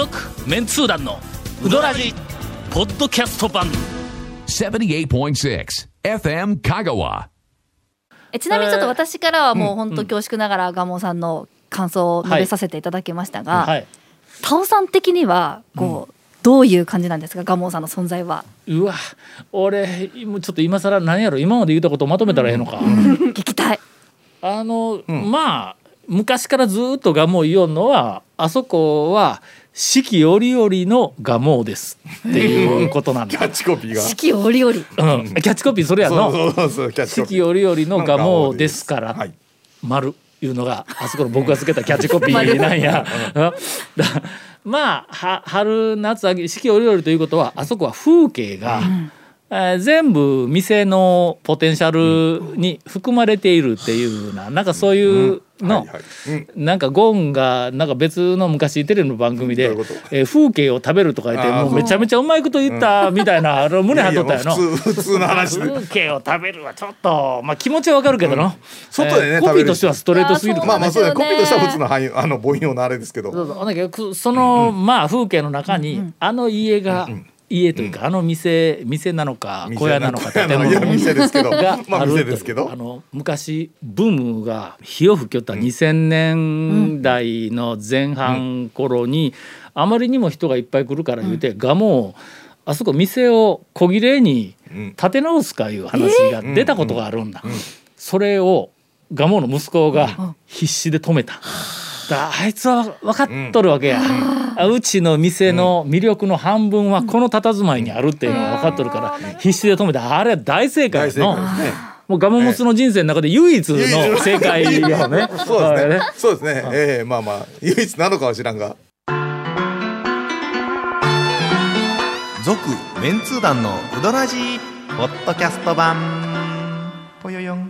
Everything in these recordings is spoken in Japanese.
続メンツー団のウドラジポッドキャスト版。78.6 FM Kagawa. えちなみにちょっと私からはもう本当恐縮ながら蒲生さんの感想を述べさせていただきましたが、はいタオさん的にはこう、どういう感じなんですか？蒲生さんの存在は。うわ俺今ちょっと今更何やろ？今まで言ったことをまとめたらええのか、聞きたい。あの、まあ昔からずっとガモ言おんのはあそこは四季折々のガモですっていうことなんだキャッチコピーが。四季折々。うん、キャッチコピーそれやその？うそうそうキャッチ四季コピー。折々のガモですから、はい丸いうのがあそこの僕がつけたキャッチコピーなんや。まあは春夏秋四季折々ということはあそこは風景が、えー全部店のポテンシャルに含まれているっていうななんかそういうの、なんかゴンがなんか別の昔テレビの番組でえー風景を食べるとか言ってもうめちゃめちゃうまいこと言ったみたいな、あの胸張っとったやの。普通の話。で風景を食べるはちょっとまあ気持ちはわかるけどの、外でねコピーとしてはストレートすぎるまあまあそうだコピーとしては普通の俳優あの母音のあれですけど。そうそう。だけどくその、まあ風景の中に、あの家が、家というか、あの店店なのか小屋なのか店建物 店ですけど。がまあですけど。あの昔ブームが火を吹きよった2000年代の前半頃に、あまりにも人がいっぱい来るから言うて、がもうあそこ店を小切れにうん。建て直すかいう話が出たことがあるんだ。それを蒲生の息子が必死で止めた。だあいつは分かっとるわけや、あうちの店の魅力の半分はこの佇まいにあるっていうのが分かっとるから必死で止めたあれは大正解大正の解ですね。もうガモモツの人生の中で唯一の正解よね。そうですね。ね。そうですね。ええまあまあ唯一なのかは知らんが。続メンツー団のウドラジーポッドキャスト版。ぽよよん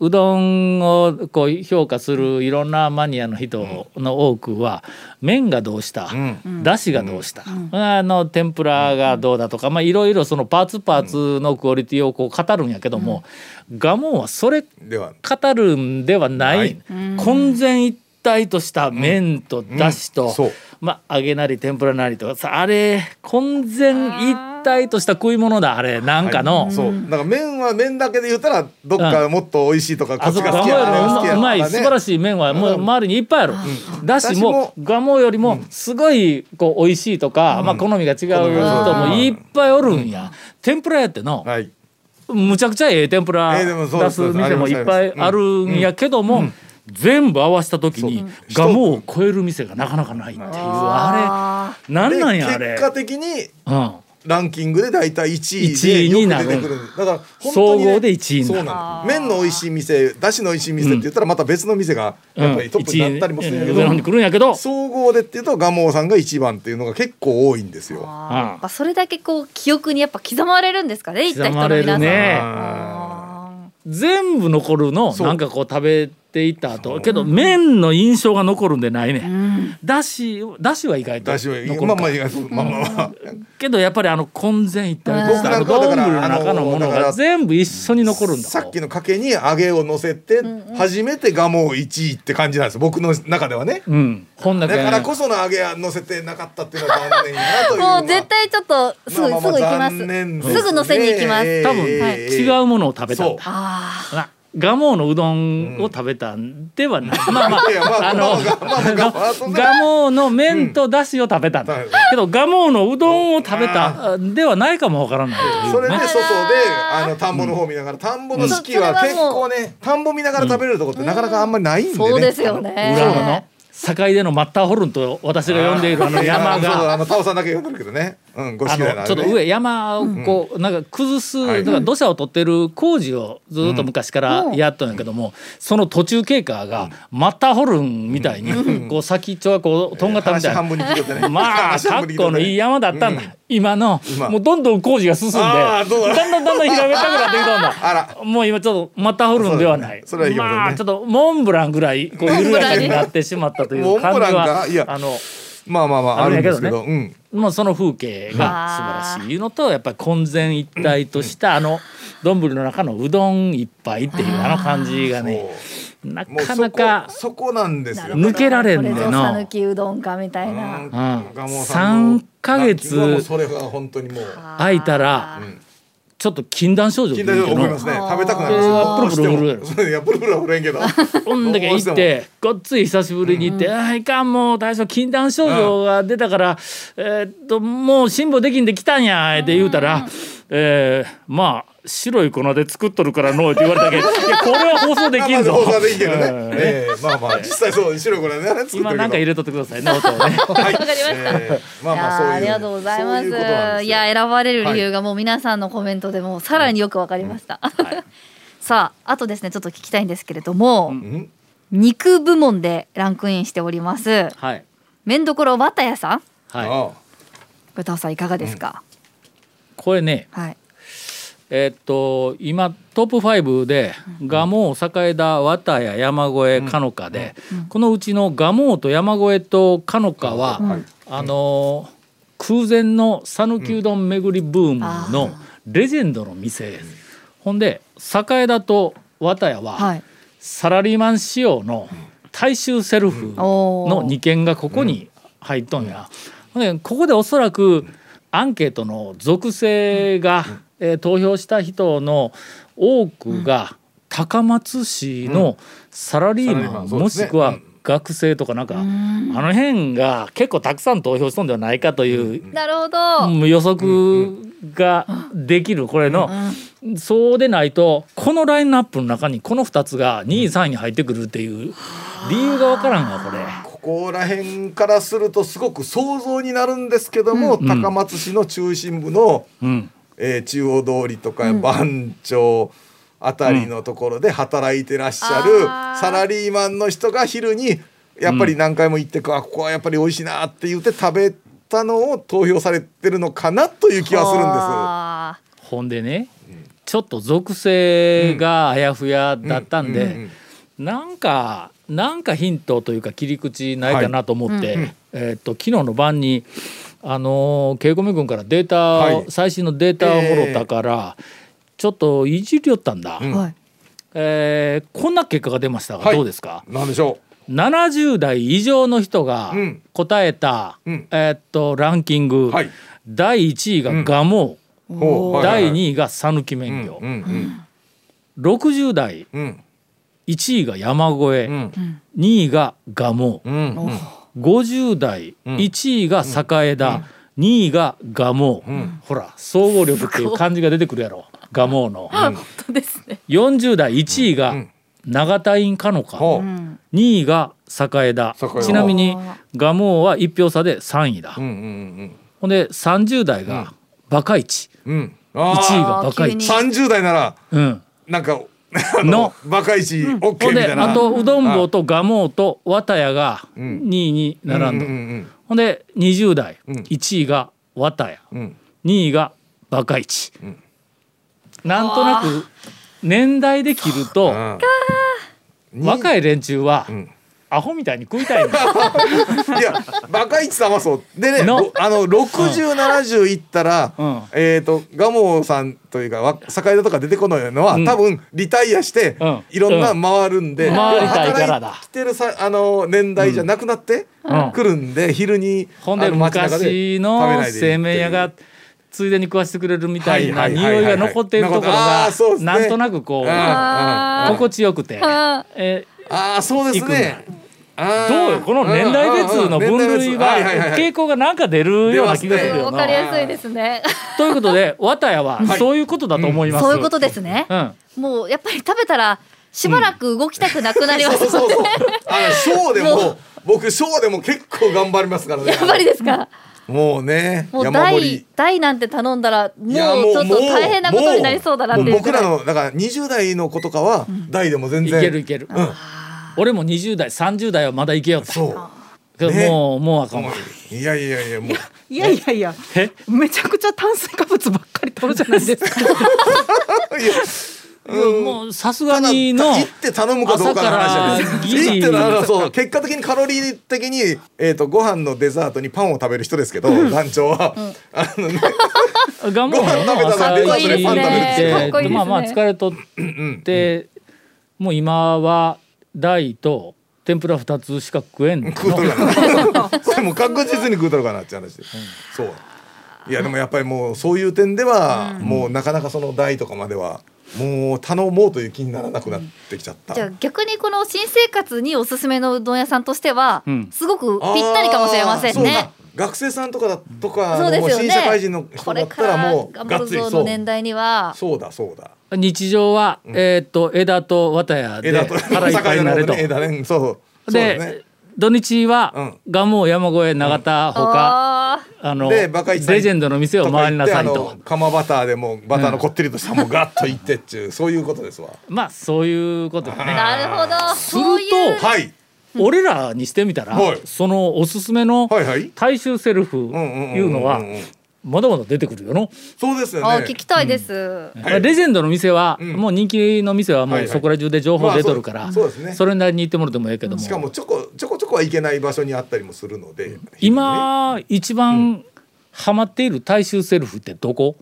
うどんをこう評価するいろんなマニアの人の多くは麺がどうした、だしがどうした、あの天ぷらがどうだとか、まあ、いろいろそのパーツパーツのクオリティをこう語るんやけども、ガモンはそれでは。語るんではない、混然一体とした麺とだしと、まあ揚げなり天ぷらなりとかさあれ混然一体とした食い物だあれなんかの、そう。なんか麺は麺だけで言ったらどっかもっと美味しいとかこあそこっちが好きやうまい素晴らしい麺はもう周りにいっぱいある、だしもガモよりもすごいこう美味しいとか、まあ好みが違う人もいっぱいおるんや、天ぷらやっての、はい。むちゃくちゃええ天ぷら出す店もいっぱいあるんやけども、全部合わせた時にガモを超える店がなかなかないっていう。あれなんなんやあれ。で結果的にうんランキングで大体1位1で位になる。よく出てくる。だから本当にね総合で1位になる。そうなの麺の美味しい店だしの美味しい店って言ったらまた別の店がやっぱりトップになったりもするんやけど、上の方に来るんやけど。総合でっていうと蒲生さんが一番っていうのが結構多いんですよ。やっぱそれだけこう記憶にやっぱ刻まれるんですかね行った人の皆さん刻まれるね。あ全部残るのなんかこう食べていった後。けど麺の印象が残るんでないね、だしだしは意外とだしは残まあまあ意外とまあまあまあ。けどやっぱりあの混然一体とした僕なんかはだ丼のから中のものが全部一緒に残るんだ。さっきのかけに揚げを乗せて初めて蒲生1位って感じなんですよ。僕の中ではね。うん。ほんだけ。だからこその揚げは乗せてなかったっていうのは残念やなというもう絶対ちょっとすぐ、まあまあすぐ行きます。ね。すぐ乗せに行きます、多分ええ違うものを食べた。んだあな蒲生のうどんを食べたんではない、まあまあまああのまあまあまあまあまあまあそんな蒲生の麺とだしを食べた。うん。けど蒲生のうどんを食べたではないかもわからない。というそれでね外であの田んぼの方見ながら田んぼの四季はう。ん結構ね田んぼ見ながら食べれるとこってなかなかあんまりないんでね。そうですよね。裏のの境でのマッターホルンと私が呼んでいるあの山そうあがのタオさんだけ呼んでるけどね。うんごあのちょっと上山をこう、なんか崩す、はい。だから土砂を取ってる工事をずっと昔からやっとんやけども、その途中経過がマッターホルンみたいに、こう先っちょがこうとんがったみたいな。まあ格好のいい山だったんだ、今の今。もうどんどん工事が進んでだ。だんだんだんだん平べったくなってきたんだ。もう今ちょっとマッターホルンではない。まあちょっとモンブランぐらいこう緩やかになってしまったという感じはあのまあまあまああるんですけどうん。もうその風景が素晴らしいのとやっぱり混然一体とした あの丼の中のうどん一杯っていうあの感じがねなかなかそこなんですよ。抜けられんねこれぞの讃岐うどんかみたいな。うん。うんガモさんの3ヶ月空いたらちょっと禁断症状近出てきての代で怒りますね。食べたくなりますプルプル震 いやプルプルは震えんけど。ほんだけ行ってごっつい久しぶりに行って「ああいかんもう大将禁断症状が出たから、えーっともう辛抱できんで来たんや」って言うたら「えーまあ白い粉で作っとるからのう」って言われたけど「いやこれは放送できんぞ」まあまあ放送できんけどね。うん。ええまあまあ実際そう白いこれね作ってるけど。今なんか入れとってください。ね音をね。はい。わかりました。ええまあまあそういう。ーありがとうございます。いや選ばれる理由がもう皆さんのコメントでもさらによくわかりました。さああとですねちょっと聞きたいんですけれども、ん。肉部門でランクインしております。はい。麺どころ綿屋さん。はい、あこれタオさんいかがですか、これねはいえーっと今トップ5で蒲生栄田綿谷山越えかのかで、このうちの蒲生と山越えとかのかは、はい。あのー空前の讃岐うどん巡りブームのレジェンドの店。です。ほんで栄田と綿谷は、はい。サラリーマン仕様の大衆セルフおの2軒がここに入っとんや。ほんでここでおそらくアンケートの属性が、えー投票した人の多くが高松市のサラリーママン、うですね。もしくは学生とかなんか、あの辺が結構たくさん投票しとんではないかという、なるほど、うん予測ができるこれの、そうでないとこのラインナップの中にこの2つが2位3位に入ってくるっていう理由がわからんわこれ。ここら辺からするとすごく想像になるんですけども、高松市の中心部の、うんえー中央通りとか番町あたりのところで働いてらっしゃるサラリーマンの人が昼にやっぱり何回も行って、あここはやっぱり美味しいなって言って食べたのを投票されてるのかなという気はするんです。あほんでね、ちょっと属性があやふやだったんで、うんうんなんかなんかヒントというか切り口ないかなと思って、えーっと昨日の晩にあのー稽古目君からデータを、はい。最新のデータをもろたから、ちょっといじりよったんだ、うん。えーこんな結果が出ましたが、はい。どうですか？なんでしょ70代以上の人がうん。答えた、うん。えーっとランキング、はい。第1位が蒲生、う。ほう。はいはい第はい。2位が讃岐うん麺業、うんうん。60代うん。1位が山越え、うん。2位が蒲生、うん。うん50代うん。1位が栄田、2位が蒲生、ん。ほら総合力っていう感じが出てくるやろ。蒲生の、本当ですね。40代1位がうん。長田院かのか、ほう。うん。2位が栄田。ちなみに蒲生は1票差で3位だ、うんうんほんで30代がバカイチ、うん。うん1位がバカイチ。急に。三十代ならうん。なんかあののバカイチオッケほん。でーみたいな。あとうどん坊と蒲生と綿屋がうん。2位に並んだ、うんうんほんで20代うん。1位が綿屋うん。うん2位がバカイチ、ん。なんとなく年代で切るとうん若い連中はんアホみたいに食いたいの。いやバカイチさんはそう。でねあの6070いったら、うん。えっ、と蒲生さんというかわ栄田とか出てこないのは、うん。多分リタイアして、うん。いろんな回るんで、うん回りたいからだ。働いてるさあの年代じゃなくなってうん。くるんで、昼にほんで昔食べのないでいいって。いう製麺屋がついでに食わしてくれるみたいな匂いが残っているところあがなんとなくこう心地よくて。あえああそうですね。どうよこの年代別の分類は傾向がなんか出るような気がするよわかりな。やすいですね。ということで綿屋ははい。そういうことだと思います。そういうことですね。うん。もうやっぱり食べたらしばらく動きたくなくなりますね。そうそうそう。あのショーでもも僕ショーでも結構頑張りますからね。やっぱりですか？もうねもう山盛台り台なんて頼んだらもうちょっと大変なことになりそうだなって僕らのだから20代の子とかは大でも全い然けるいける、うん俺も20代30代はまだいけよったそう。けどね。もうもうあかん。わいやいやいやもう。いやいやいや。え？めちゃくちゃ炭水化物ばっかり取るじゃないですか。いやもうさすがにの行って頼むかどうかの話じゃない朝からギリ行ってならそう結果的にカロリー的に、えー、とご飯のデザートにパンを食べる人ですけど団長は、あのねがもうご飯食べたら朝デザートでパン食べるってかっこいいですね。まあまあ疲れとってもう今は大と天ぷら2つしか食えんの。食うとるかな。それもう確実に食うとるかなって話。で、そう。いやでもやっぱりもうそういう点では、もうなかなかその大とかまではもう頼もうという気にならなくなってきちゃった、じゃあ逆にこの新生活におすすめのうどん屋さんとしては、うん。すごくぴったりかもしれませんね。学生さんとかだとかそうですよね。もう新社会人のこ人だったれかららもう頑張るぞがっつりそうの年代には。そうだそうだ日常は、えっ、と枝と綿屋で枝と腹いっぱいになれと。ね枝ねそうで、ね土日は、うん蒲生山越え永田ほか、ああのレジェンドの店を回りなさいと釜バターでもバターのこってりとしたもんガッといってっちゅうそういうことですわまあそういうことね。なるほど。する。とはい俺らにしてみたら、はい。そのおすすめのはいはい。大衆セルフうんうんうんうんいうのはまだまだ出てくるよの。そうですよあ、ね聞きたいです。はい。レジェンドの店は、うん。もう人気の店はもはいうはい。そこら中で情報出とるから、まあそうそうですね。それなりに行ってもらってもええけども。しかもちょこちょこちょこはいけない場所にあったりもするので今一番ハマっている大衆セルフってどこ？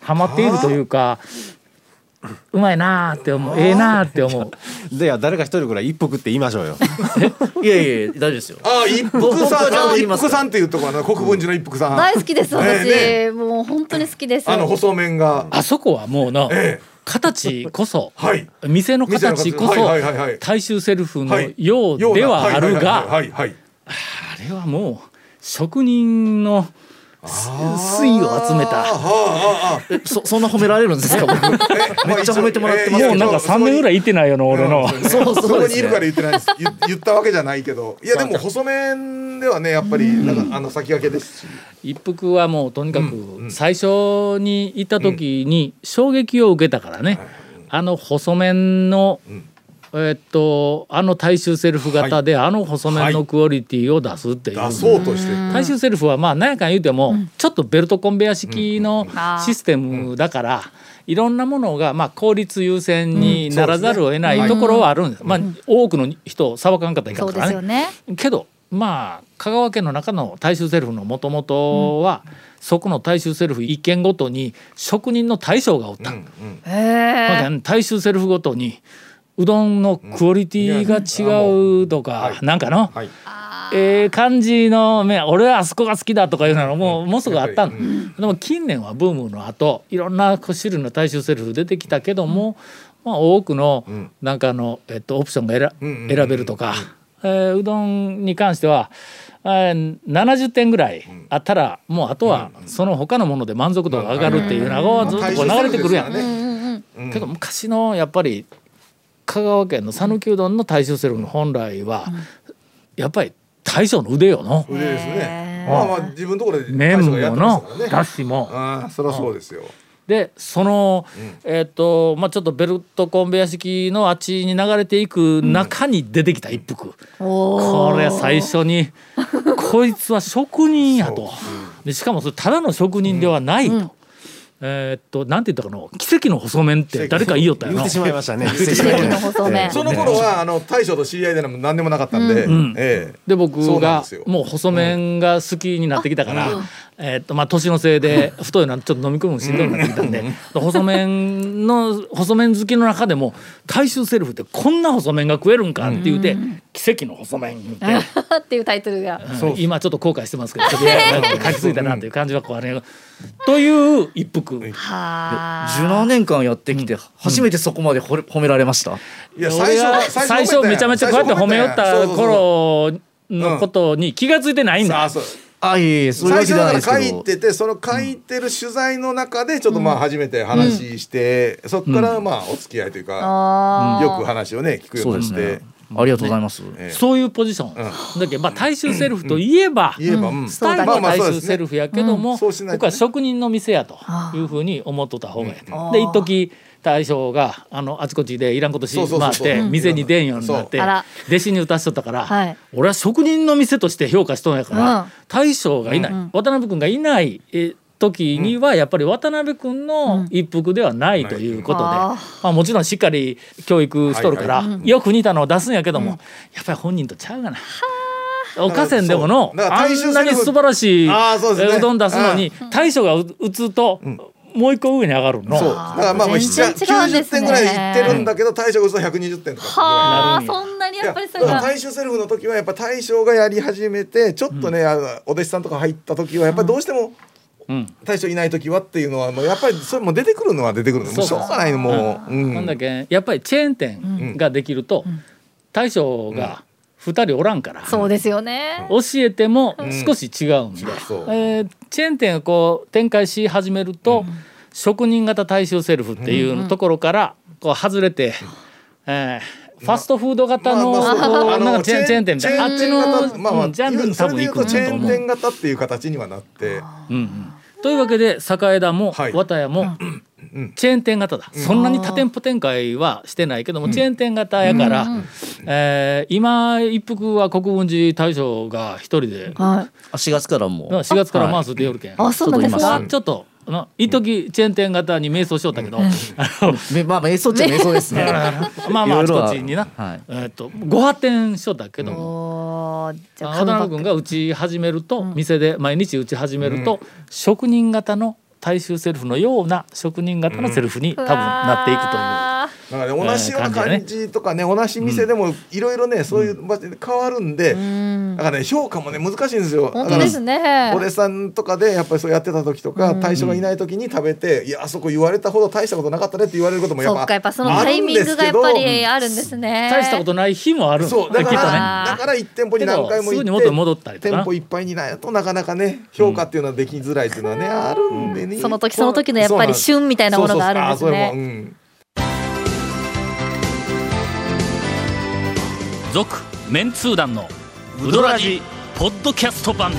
ハマっているというかうまいなーって思う。ええなーって思う。では誰か一人ぐらい一服って言いましょうよ。いやいや大丈夫ですよ。あ一服さん一服さんっていうところの国分寺の一服さん。大好きです私、ね。もう本当に好きです。あの細麺が。あそこはもうのええ。形こそはい。店の形こそはいはいはいはい。大衆セルフのはい。ようではあるはがあれはもう職人の粋を集めた。ああああ。えそそんな褒められるんですか？めっちゃ褒めてもらってますえもうなんか3年ぐらい行ってないよな俺の。そうそそうですね。こにいるから言ってないです言言ったわけじゃないけどいやでも細麺ではねやっぱりなんかあの先駆けですし。一服はもうとにかく最初に行った時に衝撃を受けたからね、あの細麺の、えっとあの大衆セルフ型で、あの細麺のクオリティを出すっていう、出そうとして。大衆セルフはまあ何やかん言うても、ちょっとベルトコンベヤ式のシステムだから、いろんなものがまあ効率優先にならざるを得ないところはあるんです、まあ多くの人さばかんかったらいかんからねね。けどまあ香川県の中の大衆セルフのもともとは、そこの大衆セルフ一軒ごとに職人の大将がおった、うんうん。大衆セルフごとにうどんのクオリティが違うとか、はい。なんかの、はい。ええ感じのめ俺はあそこが好きだとかいうのももうすぐあったの、やっぱり。でも近年はブームの後いろんな種類の大衆セルフ出てきたけども、まあ、多くのん。なんかあの、えっと、オプションが選,、うんうんうん選べるとか、えーうどんに関しては、えー70点ぐらいあったらもうあとはその他のもので満足度が上がるっていうのがずっとこう流れてくるやん。けど昔のやっぱり香川県の讃岐うどんの大衆セルフの本来は、やっぱり大将の腕よの。腕ですへねー。まあまあ自分のところで麺ものだしも。ああそりゃそうですよ。でその、えっ、とまあちょっとベルトコンベヤ式のあっちに流れていく中に出てきた一服、おこれ最初に こいつは職人やと。でしかもそれただの職人ではないと。えーっとなんて言ったかな奇跡の細麺って誰か言いよったよな言ってしまいましたね。奇跡の細麺。その頃はあの大将と知り合いでも何でもなかったんで、んええで僕がもう細麺が好きになってきたから、えーっとまあ年のせいで 太いのはちょっと飲み込むのしんどいなってきたんで細麺の細麺好きの中でも大衆セルフってこんな細麺が食えるんかって言うて、奇跡の細麺言うて、っていうタイトルが。うん今ちょっと後悔してますけどちょっと 書きついたなっていう感じはこうあれという一服。はあ。17年間やってきて初めてそこまでほれ褒められました？いや俺が最初めちゃめちゃこうやって褒めよった頃のことに気がついてないんだ。あそうあいえいえそういうわ最初だけじゃないですけど。から書いててその書いてる取材の中でちょっとまあ初めて話して、そこからまあお付き合いというか、ああ。よく話をね聞くようになって、そうですね。ありがとうございます。ええそういうポジション、だけどまあ大衆セルフといえば、スタイルは大衆セルフフやけども、そうしないとね。僕は職人の店やというふうに思っとった方がいいと、で一時大将があのあちこちでいらんことし回ってうん。店に出んようになって弟子に歌しとったから、はい。俺は職人の店として評価しとんやから、うん。大将がいない、渡辺君がいないえ時にはやっぱり渡辺君の一服ではないということで、あまあ、もちろんしっかり教育しとるから、よく似たのを出すんやけども、やっぱり本人とちゃうがな。おかせんでものあんなに素晴らしいあーそうどん出すのに大将がう打つともう一個上に上がるの？そう。だからまあまあ全然違うん7ですね。90点ぐらいいってるんだけど大将が嘘120点とかはあそんなにいややっぱりそれが大衆セルフの時はやっぱ大将がやり始めてちょっとね、あのお弟子さんとか入った時はやっぱりどうしてもうん。大将いない時はっていうのはもうやっぱりそれも出てくるのは出てくるの。もうしょうがないのもう、うん。ほんだけやっぱりチェーン店ができると大将が2人おらんから、そうですよね。教えても少し違うんで、そう。えーチェーン店をこう展開し始めると、職人型大衆セルフっていうところからこう外れて、えーファストフード型の,、まあなんかチェーンチェーン店みたいな。あっちの、型まあまあうんジャンルに多分行くんそれで言うとチェーンだと思う。店型っていう形にはなって。うんうん。というわけで栄田もはい。綿屋もんチェーン店型だ、そんなに多店舗展開はしてないけども、チェーン店型やから、えー今一服は国分寺大将が一人ではい。あ4月からもう。4月から回すってよるけん、あそうなんですちょっとか今ちょっとあの一時チェーン店型に迷走しよったけど、あのめまあ瞑想っちゃ瞑想ですね。まあまああちこちにな、はい。えーっとご発展しとったけども、おーじゃあ渡辺君が打ち始めると、店で毎日打ち始めると、職人型の大衆セルフのような職人型のセルフに多分なっていくという。あだからね同じような感じとかね同じ店でもいろいろねそういう場所で変わるんで、だからね評価もね難しいんですよ。本当ですね。だからお弟子さんとかでやっぱりそうやってた時とか大将がいない時に食べて「いやあそこ言われたほど大したことなかったね」って言われることもやっぱそっかやっぱそのタイミングがやっぱりあるんですね。大したことない日もあるんそうだからだから1店舗に何回も行ってぐに元に戻ったりとか店舗いっぱいになるとなかなかね評価っていうのはできづらいっていうのはね、あるんでね、その時その時のやっぱり旬みたいなものがあるんですね続メンツー団のウドラジ。ポッドキャスト版。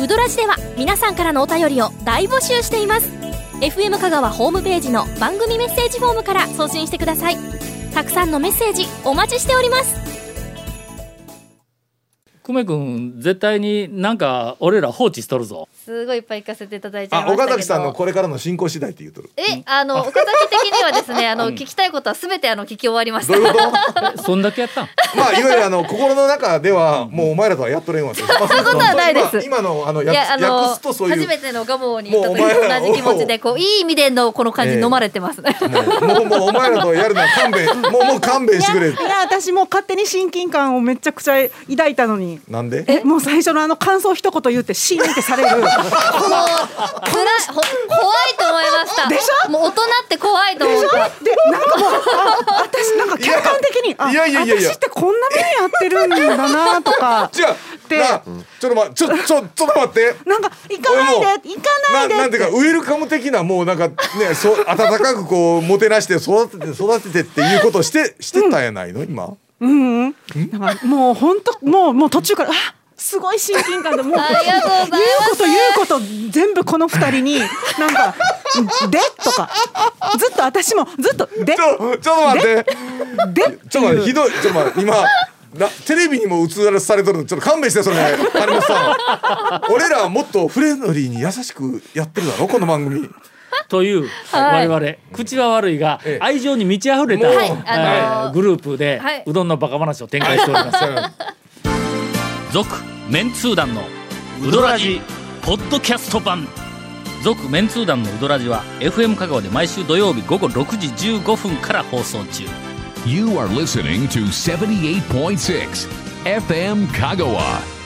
ウドラジでは皆さんからのお便りを大募集しています。FM 香川ホームページの番組メッセージフォームから送信してください。たくさんのメッセージお待ちしております久米君絶対になんか俺ら放置しとるぞ。すごいいっぱい行かせていただいちゃいあましたけど。岡崎さんのこれからの進行次第って言うとる。えあの岡崎的にはですねあの聞きたいことはすべてあの聞き終わりましたどういうこと？そんだけやったん？まあいわゆるあの心の中ではもうお前らとはやっとれんわって、まあ、そういうことはないです。今今のあのい訳やあの訳すとそういう。初めてのガモに行った時と同じ気持ちでこういい意味でのこの感じええ。飲まれてますね、もうもうもうお前らとやるのは勘弁もうもう勘弁してくれ。いや私もう勝手に親近感をめちゃくちゃ抱いたのになんで？えもう最初のあの感想一言言ってシーンってされる。もうつらいほ怖いと思いました。でしょ？もう大人って怖いと思った。でなんかもうあ私なんか客観的にあいやいやいやいや。私ってこんな目やってるんだなとか。違う。ちょっと待ちょちょちょっと待って。なんか行かないで行かないでななんていうかウェルカム的なもうなんかねそう温かくこうもてなして育てて育ててっていうことをしてしてたんやないの？今うんうん。なん。かもう本当もうもう途中からあすごい親近感でもう言うこと言うこと全部この二人になんか「で」とか。ずっと私もずっと「で」ちょちょっと待って。で？ちょっと待ってひどい。ちょっと待って今なテレビにも映らされとるのちょっと勘弁してそれ。金本さん。俺らはもっとフレンドリーに優しくやってるだろこの番組という我々口は悪いがええ。愛情に満ち溢れた、はい。あのーえーグループではい。うどんのバカ話を展開しております。続メンツー団のウドラジポッドキャスト版。続メンツー団のウドラジは FM 香川で毎週土曜日午後6時15分から放送中。You are listening to 78.6 FM Kagawa.